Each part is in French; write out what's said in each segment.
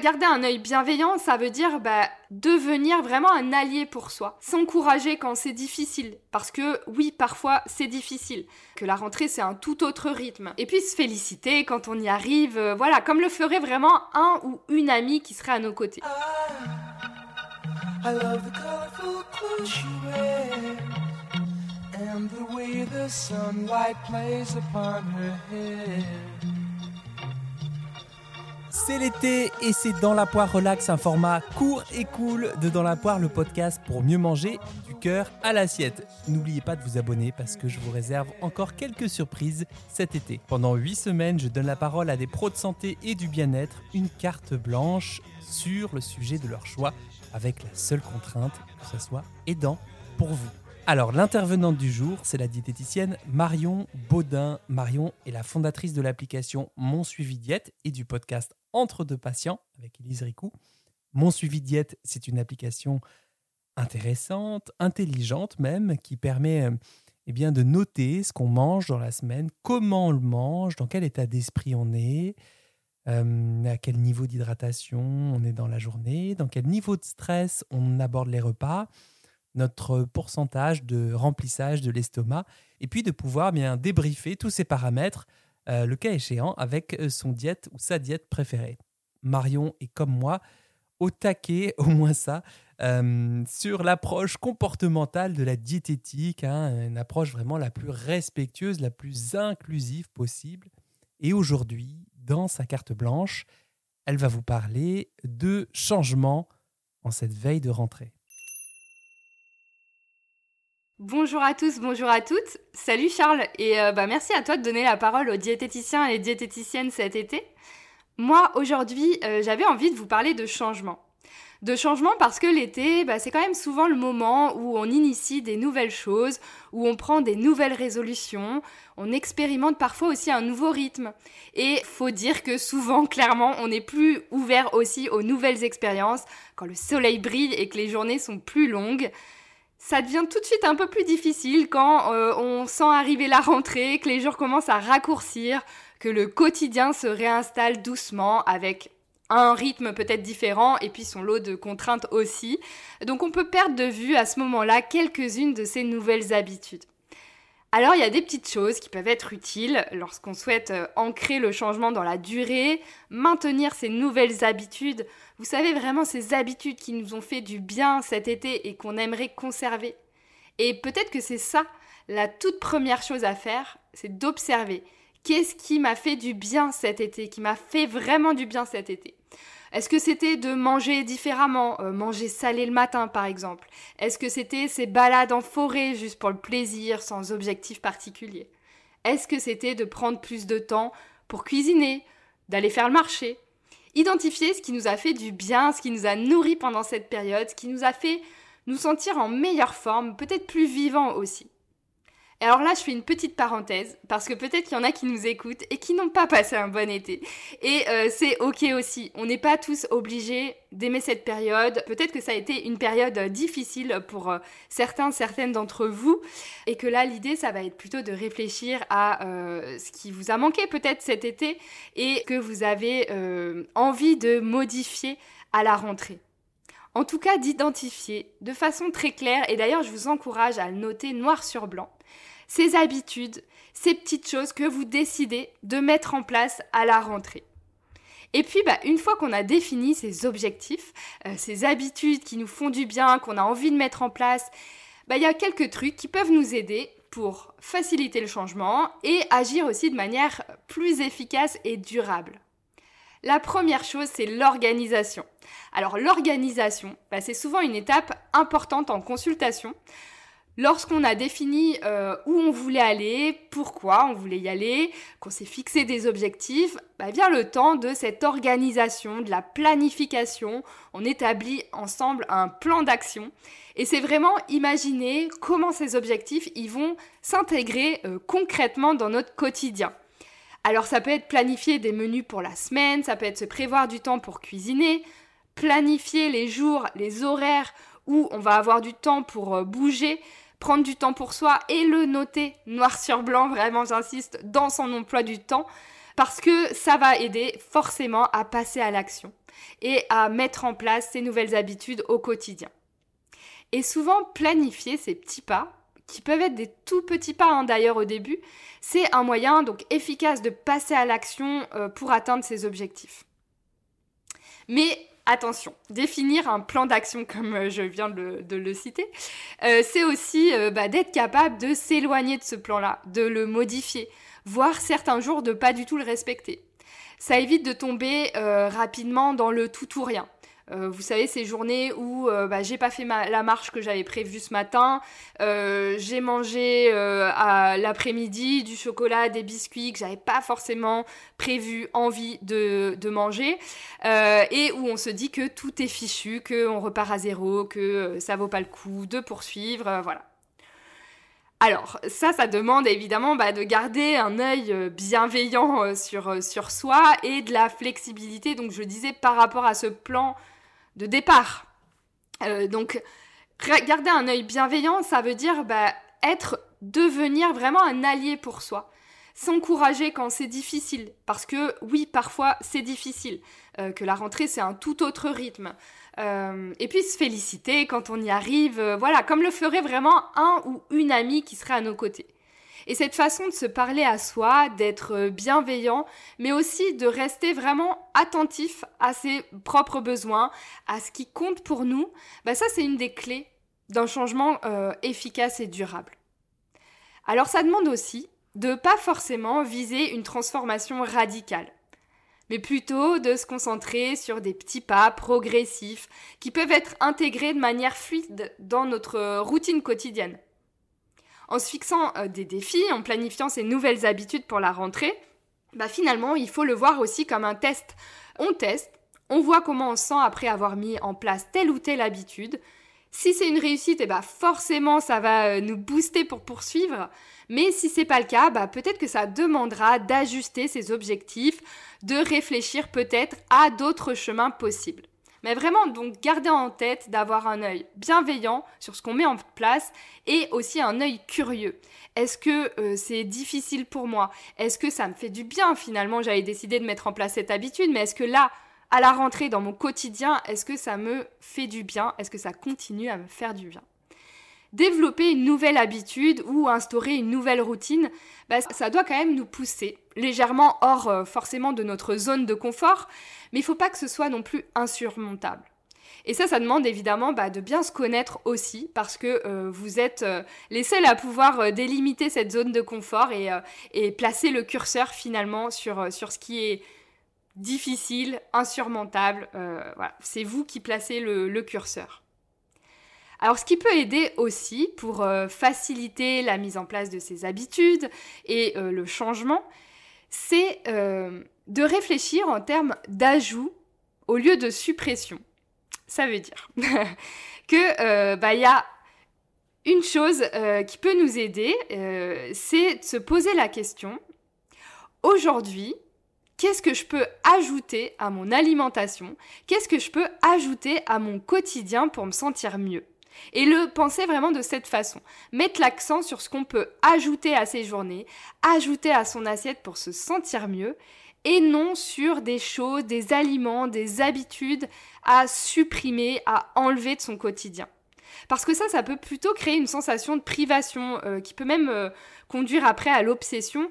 Garder un œil bienveillant, ça veut dire bah, devenir vraiment un allié pour soi. S'encourager quand c'est difficile. Parce que oui, parfois c'est difficile. Que la rentrée c'est un tout autre rythme. Et puis se féliciter quand on y arrive. Euh, voilà, comme le ferait vraiment un ou une amie qui serait à nos côtés. C'est l'été et c'est Dans la poire relax, un format court et cool de Dans la poire, le podcast pour mieux manger du cœur à l'assiette. N'oubliez pas de vous abonner parce que je vous réserve encore quelques surprises cet été. Pendant 8 semaines, je donne la parole à des pros de santé et du bien-être, une carte blanche sur le sujet de leur choix, avec la seule contrainte que ce soit aidant pour vous. Alors, l'intervenante du jour, c'est la diététicienne Marion Baudin. Marion est la fondatrice de l'application Mon Suivi Diète et du podcast Entre deux patients avec Elise Ricou. Mon Suivi Diète, c'est une application intéressante, intelligente même, qui permet euh, eh bien, de noter ce qu'on mange dans la semaine, comment on le mange, dans quel état d'esprit on est, euh, à quel niveau d'hydratation on est dans la journée, dans quel niveau de stress on aborde les repas notre pourcentage de remplissage de l'estomac, et puis de pouvoir bien débriefer tous ces paramètres, euh, le cas échéant, avec euh, son diète ou sa diète préférée. Marion est comme moi au taquet, au moins ça, euh, sur l'approche comportementale de la diététique, hein, une approche vraiment la plus respectueuse, la plus inclusive possible. Et aujourd'hui, dans sa carte blanche, elle va vous parler de changement en cette veille de rentrée. Bonjour à tous, bonjour à toutes. Salut Charles et euh, bah merci à toi de donner la parole aux diététiciens et diététiciennes cet été. Moi aujourd'hui euh, j'avais envie de vous parler de changement. De changement parce que l'été bah, c'est quand même souvent le moment où on initie des nouvelles choses, où on prend des nouvelles résolutions, on expérimente parfois aussi un nouveau rythme. Et faut dire que souvent clairement on est plus ouvert aussi aux nouvelles expériences quand le soleil brille et que les journées sont plus longues ça devient tout de suite un peu plus difficile quand euh, on sent arriver la rentrée, que les jours commencent à raccourcir, que le quotidien se réinstalle doucement avec un rythme peut-être différent et puis son lot de contraintes aussi. Donc on peut perdre de vue à ce moment-là quelques-unes de ces nouvelles habitudes. Alors il y a des petites choses qui peuvent être utiles lorsqu'on souhaite euh, ancrer le changement dans la durée, maintenir ces nouvelles habitudes, vous savez vraiment ces habitudes qui nous ont fait du bien cet été et qu'on aimerait conserver. Et peut-être que c'est ça la toute première chose à faire, c'est d'observer qu'est-ce qui m'a fait du bien cet été, qui m'a fait vraiment du bien cet été? Est-ce que c'était de manger différemment, euh, manger salé le matin par exemple? Est-ce que c'était ces balades en forêt juste pour le plaisir, sans objectif particulier? Est-ce que c'était de prendre plus de temps pour cuisiner, d'aller faire le marché? Identifier ce qui nous a fait du bien, ce qui nous a nourri pendant cette période, ce qui nous a fait nous sentir en meilleure forme, peut-être plus vivants aussi. Et alors là, je fais une petite parenthèse, parce que peut-être qu'il y en a qui nous écoutent et qui n'ont pas passé un bon été. Et euh, c'est ok aussi. On n'est pas tous obligés d'aimer cette période. Peut-être que ça a été une période difficile pour euh, certains, certaines d'entre vous. Et que là, l'idée, ça va être plutôt de réfléchir à euh, ce qui vous a manqué peut-être cet été et que vous avez envie de modifier à la rentrée. En tout cas, d'identifier de façon très claire, et d'ailleurs je vous encourage à le noter noir sur blanc, ces habitudes, ces petites choses que vous décidez de mettre en place à la rentrée. Et puis, bah, une fois qu'on a défini ces objectifs, euh, ces habitudes qui nous font du bien, qu'on a envie de mettre en place, bah, il y a quelques trucs qui peuvent nous aider pour faciliter le changement et agir aussi de manière plus efficace et durable. La première chose, c'est l'organisation. Alors l'organisation, bah, c'est souvent une étape importante en consultation lorsqu'on a défini euh, où on voulait aller, pourquoi on voulait y aller, qu'on s'est fixé des objectifs, bah vient le temps de cette organisation, de la planification. On établit ensemble un plan d'action. Et c'est vraiment imaginer comment ces objectifs ils vont s'intégrer euh, concrètement dans notre quotidien. Alors ça peut être planifier des menus pour la semaine, ça peut être se prévoir du temps pour cuisiner, planifier les jours, les horaires où on va avoir du temps pour euh, bouger, prendre du temps pour soi et le noter noir sur blanc, vraiment j'insiste, dans son emploi du temps. parce que ça va aider forcément à passer à l'action et à mettre en place ces nouvelles habitudes au quotidien. Et souvent, planifier ces petits pas, qui peuvent être des tout petits pas hein, d'ailleurs au début, c'est un moyen donc efficace de passer à l'action euh, pour atteindre ses objectifs. Mais attention, définir un plan d'action comme euh, je viens de le, citer, euh, c'est aussi bah, d'être capable de s'éloigner de ce plan-là, de le modifier, voire certains jours de pas du tout le respecter. Ça évite de tomber rapidement dans le tout ou rien. Euh, vous savez, ces journées où euh, bah, j'ai pas fait la marche que j'avais prévue ce matin, euh, j'ai mangé à l'après-midi du chocolat, des biscuits que j'avais pas forcément prévu, envie de, de manger, et où on se dit que tout est fichu, qu'on repart à zéro, que ça vaut pas le coup de poursuivre, voilà. Alors, ça, ça demande évidemment bah, de garder un œil bienveillant sur, sur soi et de la flexibilité, donc je disais par rapport à ce plan de départ. Euh, donc, garder un œil bienveillant, ça veut dire bah, être, devenir vraiment un allié pour soi. S'encourager quand c'est difficile, parce que oui, parfois c'est difficile, euh, que la rentrée c'est un tout autre rythme. Euh, et puis se féliciter quand on y arrive, voilà, comme le ferait vraiment un ou une amie qui serait à nos côtés. Et cette façon de se parler à soi, d'être bienveillant, mais aussi de rester vraiment attentif à ses propres besoins, à ce qui compte pour nous, bah ça c'est une des clés d'un changement euh, efficace et durable. Alors ça demande aussi de pas forcément viser une transformation radicale, mais plutôt de se concentrer sur des petits pas progressifs qui peuvent être intégrés de manière fluide dans notre routine quotidienne. En se fixant euh, des défis, en planifiant ses nouvelles habitudes pour la rentrée, bah finalement, il faut le voir aussi comme un test. On teste, on voit comment on se sent après avoir mis en place telle ou telle habitude. Si c'est une réussite, eh bah forcément ça va euh, nous booster pour poursuivre. Mais si c'est pas le cas, bah peut-être que ça demandera d'ajuster ses objectifs, de réfléchir peut-être à d'autres chemins possibles. Mais vraiment, donc, garder en tête d'avoir un œil bienveillant sur ce qu'on met en place et aussi un œil curieux. Est-ce que euh, c'est difficile pour moi? Est-ce que ça me fait du bien finalement? J'avais décidé de mettre en place cette habitude, mais est-ce que là, à la rentrée, dans mon quotidien, est-ce que ça me fait du bien? Est-ce que ça continue à me faire du bien? Développer une nouvelle habitude ou instaurer une nouvelle routine, bah, ça doit quand même nous pousser légèrement hors euh, forcément de notre zone de confort, mais il faut pas que ce soit non plus insurmontable. Et ça, ça demande évidemment bah, de bien se connaître aussi, parce que euh, vous êtes euh, les seuls à pouvoir délimiter cette zone de confort et, placer le curseur finalement sur, sur ce qui est difficile, insurmontable. C'est vous qui placez le curseur. Alors ce qui peut aider aussi pour faciliter la mise en place de ces habitudes et le changement, c'est euh, de réfléchir en termes d'ajout au lieu de suppression. Ça veut dire que euh, bah, y a une chose euh, qui peut nous aider, c'est de se poser la question aujourd'hui, qu'est-ce que je peux ajouter à mon alimentation? Qu'est-ce que je peux ajouter à mon quotidien pour me sentir mieux? Et le penser vraiment de cette façon. Mettre l'accent sur ce qu'on peut ajouter à ses journées, ajouter à son assiette pour se sentir mieux, et non sur des choses, des aliments, des habitudes à supprimer, à enlever de son quotidien. Parce que ça, ça peut plutôt créer une sensation de privation euh, qui peut même euh, conduire après à l'obsession.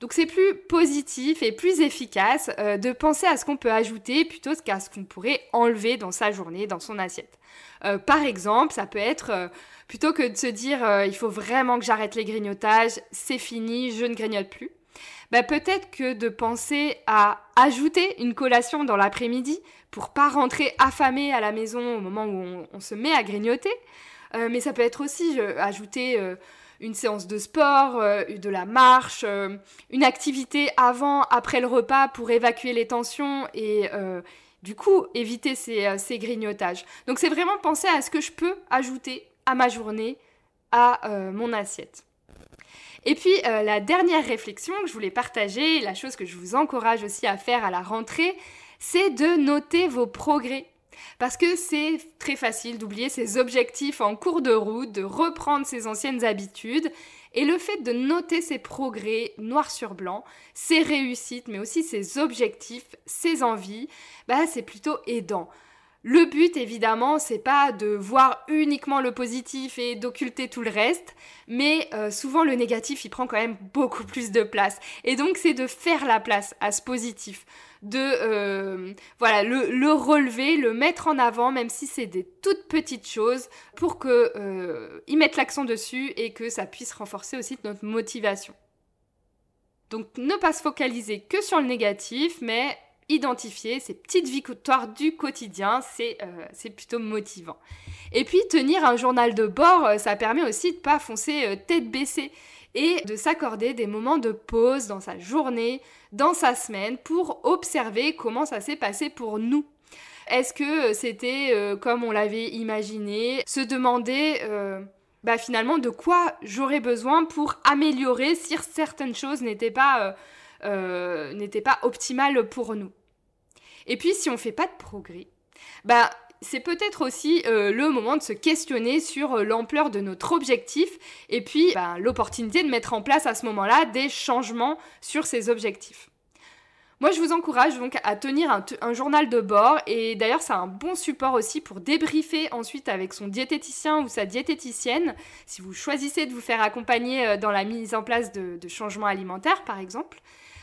Donc c'est plus positif et plus efficace euh, de penser à ce qu'on peut ajouter plutôt qu'à ce qu'on pourrait enlever dans sa journée, dans son assiette. Euh, par exemple, ça peut être, euh, plutôt que de se dire il faut vraiment que j'arrête les grignotages, c'est fini, je ne grignote plus, bah, peut-être que de penser à ajouter une collation dans l'après-midi pour pas rentrer affamé à la maison au moment où on, se met à grignoter. mais ça peut être aussi ajouter une séance de sport, de la marche, une activité avant, après le repas pour évacuer les tensions et du coup éviter euh, ces, grignotages. Donc c'est vraiment penser à ce que je peux ajouter à ma journée, à euh, mon assiette. Et puis euh, la dernière réflexion que je voulais partager, la chose que je vous encourage aussi à faire à la rentrée, c'est de noter vos progrès. Parce que c'est très facile d'oublier ses objectifs en cours de route, de reprendre ses anciennes habitudes Et le fait de noter ses progrès noir sur blanc, ses réussites, mais aussi ses objectifs, ses envies, bah, c'est plutôt aidant. Le but, évidemment, c'est pas de voir uniquement le positif et d'occulter tout le reste, mais euh, souvent le négatif, il prend quand même beaucoup plus de place. Et donc, c'est de faire la place à ce positif, de euh, voilà le, relever, le mettre en avant, même si c'est des toutes petites choses, pour que euh, mettre l'accent dessus et que ça puisse renforcer aussi notre motivation. Donc, ne pas se focaliser que sur le négatif, mais identifier ces petites victoires du quotidien, euh, c'est plutôt motivant. Et puis tenir un journal de bord, euh, ça permet aussi de pas foncer euh, tête baissée et de s'accorder des moments de pause dans sa journée, dans sa semaine, pour observer comment ça s'est passé pour nous. Est-ce que c'était comme on l'avait imaginé Se demander bah, finalement de quoi j'aurais besoin pour améliorer si certaines choses n'étaient pas euh, n'était pas optimale pour nous? Et puis si on fait pas de progrès, bah c'est peut-être aussi euh, le moment de se questionner sur euh, l'ampleur de notre objectif et puis bah, l'opportunité de mettre en place à ce moment-là des changements sur ces objectifs. Moi, je vous encourage donc à tenir un, journal de bord et d'ailleurs, c'est un bon support aussi pour débriefer ensuite avec son diététicien ou sa diététicienne si vous choisissez de vous faire accompagner dans la mise en place de changements alimentaires, par exemple.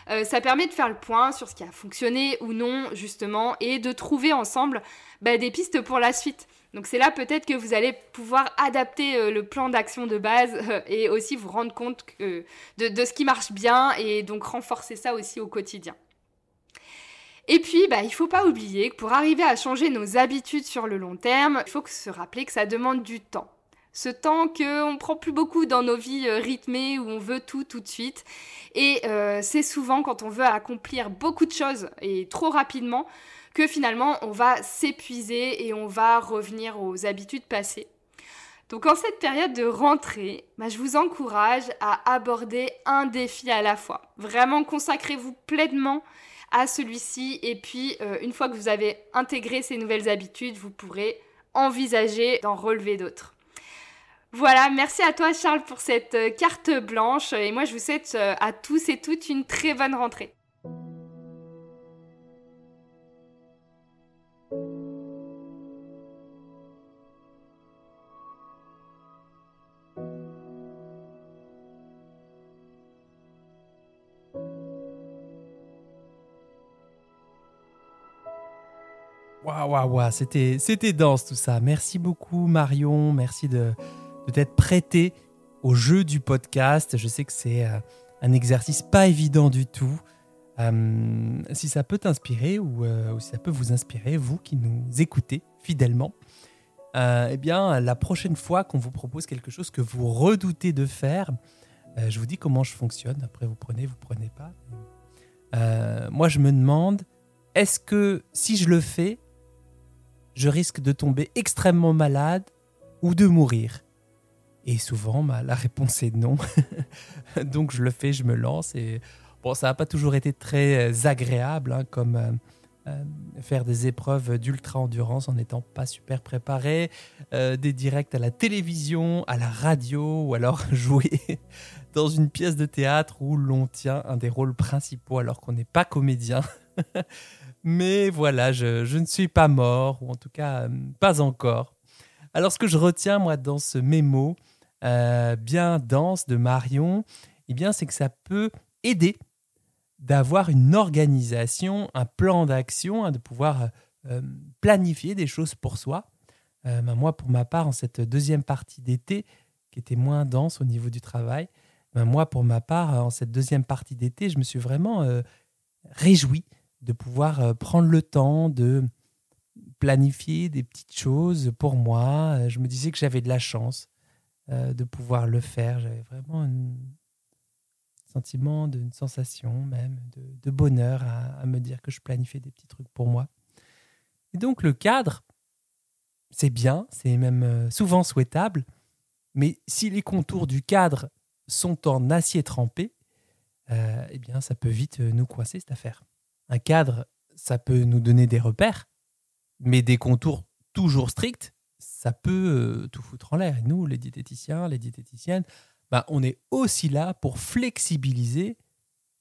Euh, ça permet de faire le point sur ce qui a fonctionné ou non, justement, et de trouver ensemble bah, des pistes pour la suite. Donc c'est là peut-être que vous allez pouvoir adapter euh, le plan d'action de base euh, et aussi vous rendre compte de, ce qui marche bien et donc renforcer ça aussi au quotidien. Et puis, bah, il ne faut pas oublier que pour arriver à changer nos habitudes sur le long terme, il faut se rappeler que ça demande du temps ce temps qu'on prend plus beaucoup dans nos vies euh, rythmées où on veut tout tout de suite. Et euh, c'est souvent quand on veut accomplir beaucoup de choses et trop rapidement que finalement on va s'épuiser et on va revenir aux habitudes passées. Donc en cette période de rentrée, bah, je vous encourage à aborder un défi à la fois. Vraiment consacrez-vous pleinement à celui-ci et puis euh, une fois que vous avez intégré ces nouvelles habitudes, vous pourrez envisager d'en relever d'autres. Voilà, merci à toi Charles pour cette euh, carte blanche et moi je vous souhaite euh, à tous et toutes une très bonne rentrée. Waouh, waouh, waouh, c'était, c'était dense tout ça. Merci beaucoup Marion, merci de, de t'être prêté au jeu du podcast. Je sais que c'est euh, un exercice pas évident du tout. Euh, si ça peut t'inspirer euh, ou, si ça peut vous inspirer, vous qui nous écoutez fidèlement, eh bien, la prochaine fois qu'on vous propose quelque chose que vous redoutez de faire, je vous dis comment je fonctionne. Après, vous prenez, vous prenez pas. moi, je me demande, est-ce que si je le fais, je risque de tomber extrêmement malade ou de mourir? Et souvent, bah, la réponse est non. Donc je le fais, je me lance. Et bon, ça n'a pas toujours été très euh, agréable, hein, comme euh, euh, faire des épreuves d'ultra-endurance en n'étant pas super préparé, des directs à la télévision, à la radio, ou alors jouer dans une pièce de théâtre où l'on tient un des rôles principaux alors qu'on n'est pas comédien. Mais voilà, je, je, ne suis pas mort, ou en tout cas pas encore. Alors ce que je retiens, moi, dans ce mémo, euh, bien dense de Marion, eh bien, c'est que ça peut aider d'avoir une organisation, un plan d'action, hein, de pouvoir euh, planifier des choses pour soi. Euh, ben, moi, pour ma part, en cette deuxième partie d'été, qui était moins dense au niveau du travail, ben, moi, pour ma part, en cette deuxième partie d'été, je me suis vraiment réjoui de pouvoir prendre le temps de planifier des petites choses pour moi. Je me disais que j'avais de la chance euh, de pouvoir le faire. J'avais vraiment un sentiment, une sensation même de, bonheur à, me dire que je planifiais des petits trucs pour moi. Et donc le cadre, c'est bien, c'est même euh, souvent souhaitable, mais si les contours du cadre sont en acier trempé, euh, eh bien ça peut vite nous coincer cette affaire. Un cadre, ça peut nous donner des repères, mais des contours toujours stricts, ça peut euh, tout foutre en l'air. Et nous, les diététiciens, les diététiciennes, bah, on est aussi là pour flexibiliser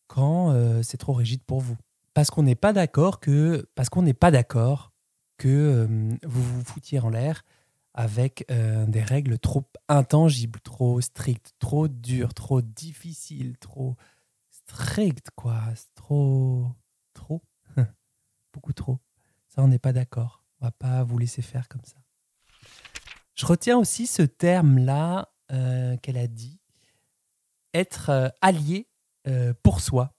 quand euh, c'est trop rigide pour vous. Parce qu'on n'est pas d'accord que, parce qu'on n'est pas d'accord que euh, vous vous foutiez en l'air avec des règles trop intangibles, trop strictes, trop dures, trop difficiles, trop strictes, quoi. Trop, trop, beaucoup trop. Ça, on n'est pas d'accord. On va pas vous laisser faire comme ça. Je retiens aussi ce terme-là qu'elle a dit, être allié pour soi.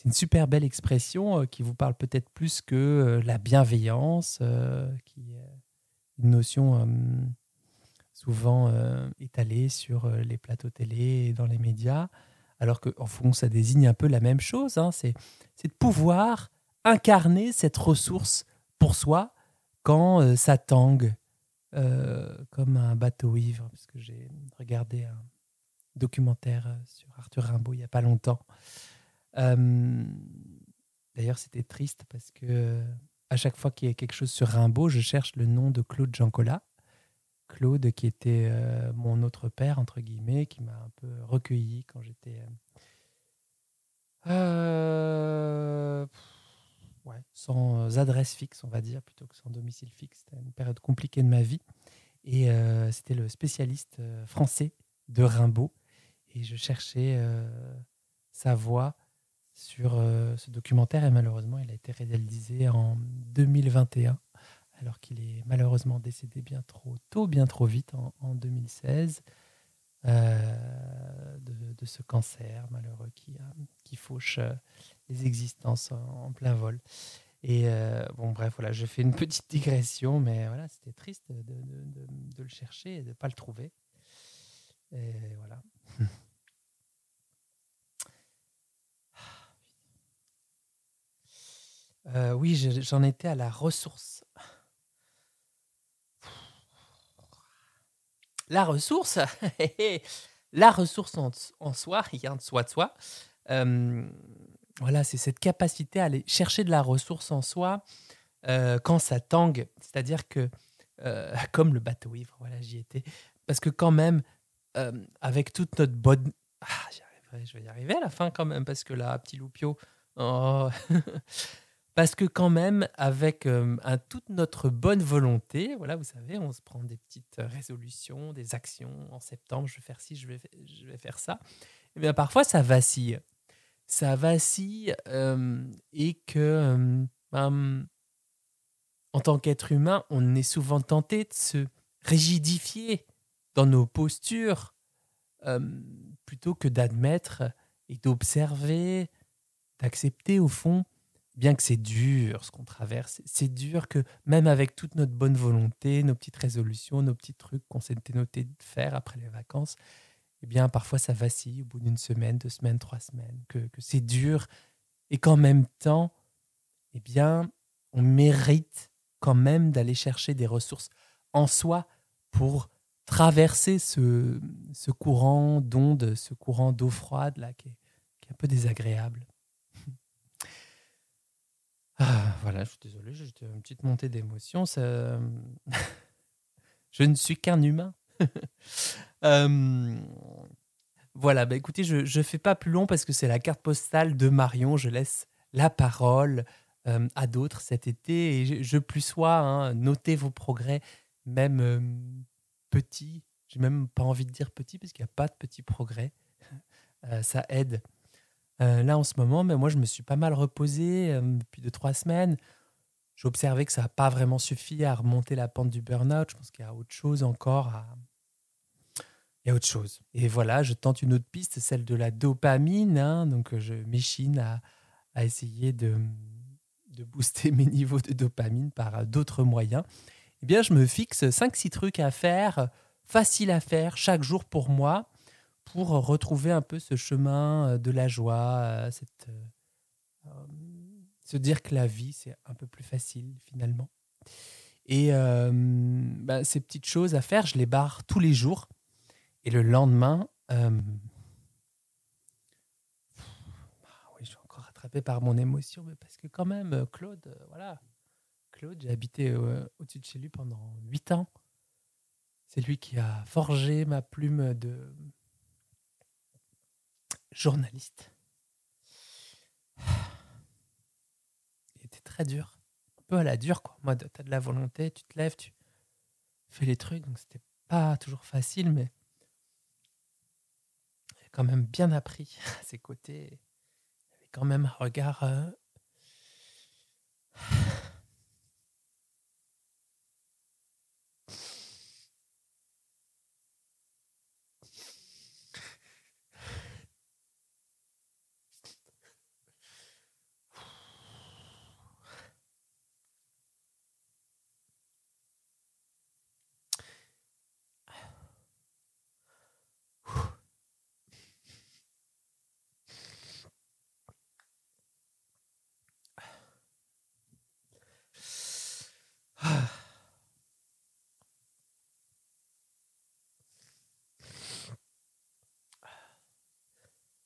C'est une super belle expression euh, qui vous parle peut-être plus que euh, la bienveillance, euh, qui est une notion souvent étalée sur les plateaux télé et dans les médias, alors qu'en fond, ça désigne un peu la même chose. Hein. c'est, de pouvoir incarner cette ressource pour soi quand ça tangue, comme un bateau ivre, parce que j'ai regardé un documentaire sur Arthur Rimbaud il n'y a pas longtemps. D'ailleurs, c'était triste parce que à chaque fois qu'il y a quelque chose sur Rimbaud, je cherche le nom de Claude Jancola. Claude, qui était mon autre père, entre guillemets, qui m'a un peu recueilli quand j'étais. Euh, sans adresse fixe, on va dire, plutôt que sans domicile fixe. C'était une période compliquée de ma vie. Et c'était le spécialiste français de Rimbaud. Et je cherchais sa voix sur euh, ce documentaire et malheureusement il a été réalisé en 2021 alors qu'il est malheureusement décédé bien trop tôt, bien trop vite en, 2016 euh, de, ce cancer malheureux qui, qui fauche euh, les existences en, plein vol. Et bon, bref, voilà, je fais une petite digression, mais voilà, c'était triste de, le chercher et de ne pas le trouver. Et voilà. Euh, oui, j'en étais à la ressource. La ressource, la ressource en, soi, rien de soi de soi. Euh, voilà, c'est cette capacité à aller chercher de la ressource en soi euh, quand ça tangue. C'est-à-dire que, comme le bateau ivre, voilà, j'y étais. Parce que quand même, avec toute notre bonne... Ah, je vais y arriver à la fin quand même, parce que là, petit loupio... Oh. Parce que quand même, avec euh, toute notre bonne volonté, voilà, vous savez, on se prend des petites résolutions, des actions. En septembre, je vais faire ci, je vais, je vais faire ça. Et eh bien parfois, ça vacille. Ça vacille euh, et que, euh, ben, en tant qu'être humain, on est souvent tenté de se rigidifier dans nos postures plutôt que d'admettre et d'observer, d'accepter au fond bien que c'est dur ce qu'on traverse, c'est dur que même avec toute notre bonne volonté, nos petites résolutions, nos petits trucs qu'on s'était noté de faire après les vacances, eh bien parfois ça vacille au bout d'une semaine, deux semaines, trois semaines, que, c'est dur et qu'en même temps, eh bien on mérite quand même d'aller chercher des ressources en soi pour traverser ce, ce courant d'onde, ce courant d'eau froide là qui est un peu désagréable. Ah, voilà, je suis désolé, j'ai une petite montée d'émotion. Ça... je ne suis qu'un humain. voilà, bah écoutez, je ne fais pas plus long parce que c'est la carte postale de Marion. Je laisse la parole à d'autres cet été et je, plus sois, hein, notez vos progrès, même petits. J'ai même pas envie de dire petits parce qu'il n'y a pas de petits progrès. Euh, ça aide euh, là, en ce moment, mais moi, je me suis pas mal reposé euh, depuis deux, trois semaines. J'ai observé que ça n'a pas vraiment suffi à remonter la pente du burn-out. Je pense qu'il y a autre chose encore à... Il y a autre chose. Et voilà, je tente une autre piste, celle de la dopamine. Hein. donc, je m'échine à, à, essayer de, de booster mes niveaux de dopamine par d'autres moyens. Eh bien, je me fixe 5-6 trucs à faire, faciles à faire chaque jour pour moi pour retrouver un peu ce chemin euh, de la joie, euh, euh, se dire que la vie, c'est un peu plus facile finalement. Et bah, ces petites choses à faire, je les barre tous les jours. Et le lendemain, oui, je suis encore rattrapé par mon émotion, mais parce que quand même, Claude, voilà, Claude, j'ai habité au-dessus de chez lui pendant huit ans. C'est lui qui a forgé ma plume de, journaliste. Il était très dur. Un peu à la dure, quoi. Moi, t'as de la volonté, tu te lèves, tu fais les trucs, donc c'était pas toujours facile, mais j'ai quand même bien appris à ses côtés. Il quand même un regard. euh,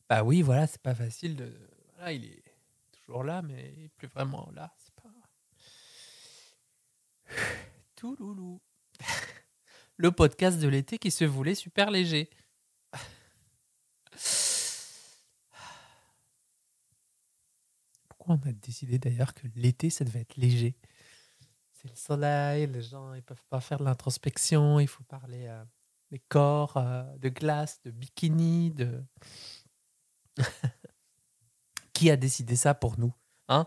Bah oui, voilà, c'est pas facile de. Voilà, il est toujours là, mais plus vraiment là. C'est pas. Tout loulou. Le podcast de l'été qui se voulait super léger. Pourquoi on a décidé d'ailleurs que l'été, ça devait être léger? C'est le soleil, les gens ils peuvent pas faire de l'introspection, il faut parler euh, des corps, euh, de glace, de bikini, de. qui a décidé ça pour nous hein?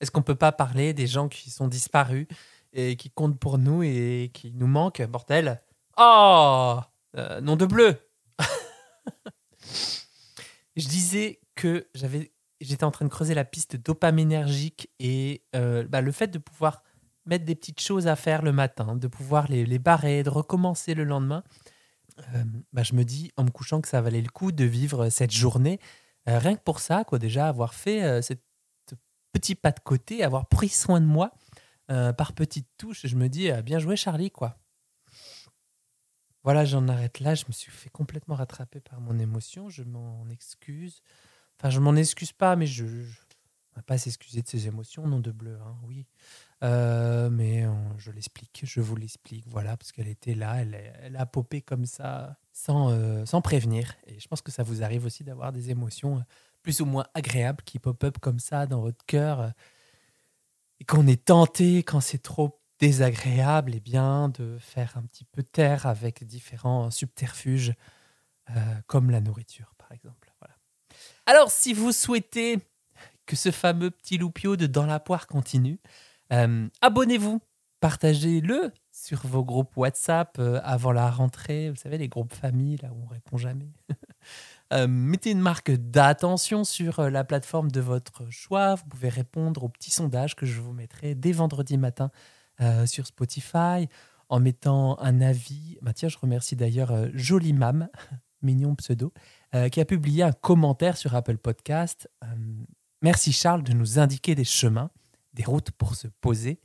Est-ce qu'on peut pas parler des gens qui sont disparus et qui comptent pour nous et qui nous manquent Bordel Oh! Euh, Nom de bleu! Je disais que j'étais en train de creuser la piste dopaminergique et euh, bah, le fait de pouvoir mettre des petites choses à faire le matin, de pouvoir les, barrer, de recommencer le lendemain, euh, bah, je me dis en me couchant que ça valait le coup de vivre cette journée rien que pour ça, quoi, déjà avoir fait euh, ce petit pas de côté, avoir pris soin de moi euh, par petites touches, je me dis euh, bien joué Charlie, quoi. Voilà, j'en arrête là. Je me suis fait complètement rattraper par mon émotion. Je m'en excuse. Enfin, je m'en excuse pas, mais je... on va pas s'excuser de ses émotions, non de bleu, hein, oui. Euh, mais euh, je l'explique, je vous l'explique, voilà, parce qu'elle était là, elle, elle a popé comme ça, sans, euh, sans prévenir. Et je pense que ça vous arrive aussi d'avoir des émotions plus ou moins agréables qui pop-up comme ça dans votre cœur. et qu'on est tenté, quand c'est trop désagréable, et bien de faire un petit peu taire avec différents subterfuges, comme la nourriture, par exemple. Voilà. Alors, si vous souhaitez que ce fameux petit loupio de Dans la poire continue, euh, abonnez-vous, partagez-le sur vos groupes WhatsApp euh, avant la rentrée. Vous savez, les groupes famille, là où on répond jamais. Euh, mettez une marque d'attention sur la plateforme de votre choix. Vous pouvez répondre au petit sondage que je vous mettrai dès vendredi matin sur Spotify en mettant un avis. Bah, tiens, je remercie d'ailleurs Jolie Mam, mignon pseudo, qui a publié un commentaire sur Apple Podcast. Merci Charles de nous indiquer des chemins, des routes pour se poser.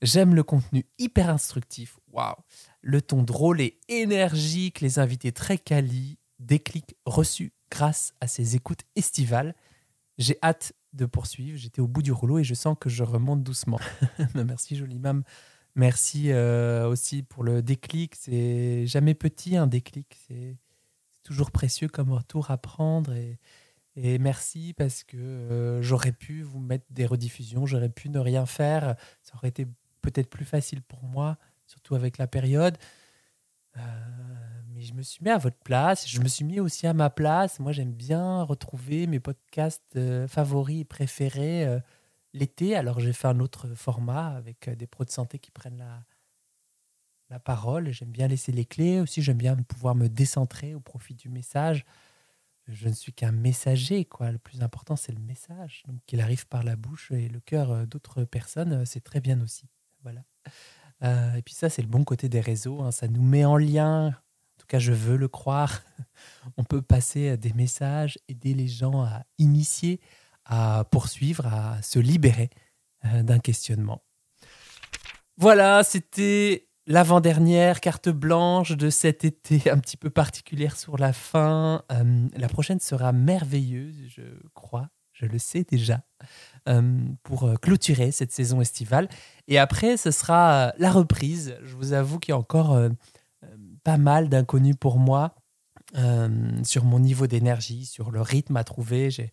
J'aime le contenu hyper instructif. Waouh Le ton drôle et énergique, les invités très quali, des clics reçus grâce à ces écoutes estivales. J'ai hâte de poursuivre. J'étais au bout du rouleau et je sens que je remonte doucement. Merci, jolie mam. Merci euh, aussi pour le déclic. C'est jamais petit un déclic. C'est toujours précieux comme retour à prendre. Et merci parce que euh, j'aurais pu vous mettre des rediffusions, j'aurais pu ne rien faire. Ça aurait été peut-être plus facile pour moi, surtout avec la période. Euh, mais je me suis mis à votre place, je me suis mis aussi à ma place. Moi, j'aime bien retrouver mes podcasts euh, favoris et préférés l'été. Alors, j'ai fait un autre format avec des pros de santé qui prennent la, la parole. J'aime bien laisser les clés. Aussi, j'aime bien pouvoir me décentrer au profit du message. Je ne suis qu'un messager, quoi. Le plus important, c'est le message. Donc, qu'il arrive par la bouche et le cœur euh, d'autres personnes, euh, c'est très bien aussi. Voilà. Euh, et puis ça, c'est le bon côté des réseaux. hein. Ça nous met en lien. En tout cas, je veux le croire. On peut passer des messages, aider les gens à initier, à poursuivre, à se libérer d'un questionnement. Voilà, c'était l'avant-dernière carte blanche de cet été un petit peu particulière sur la fin. Euh, la prochaine sera merveilleuse, je crois, je le sais déjà, euh, pour euh, clôturer cette saison estivale. Et après, ce sera la reprise. Je vous avoue qu'il y a encore pas mal d'inconnus pour moi. sur mon niveau d'énergie, sur le rythme à trouver. J'ai,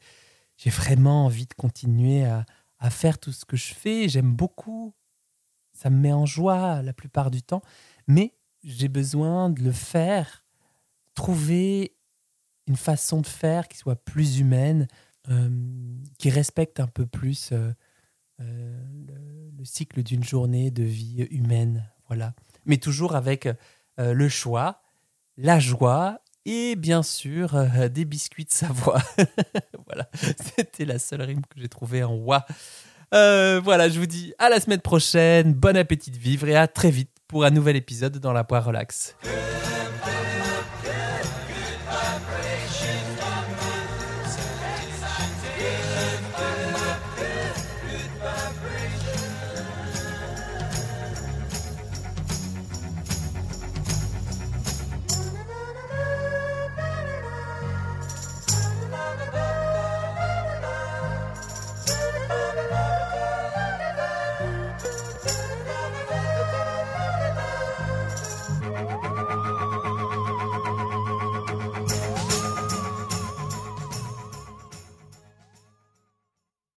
vraiment envie de continuer à faire tout ce que je fais. J'aime beaucoup. Ça me met en joie la plupart du temps. Mais j'ai besoin de le faire, trouver une façon de faire qui soit plus humaine, euh, qui respecte un peu plus euh, euh, le, le cycle d'une journée de vie humaine. Voilà. Mais toujours avec le choix, la joie et bien sûr des biscuits de Savoie. voilà, c'était la seule rime que j'ai trouvée en wa. Euh, voilà, je vous dis à la semaine prochaine, bon appétit de vivre et à très vite pour un nouvel épisode dans la poire relax.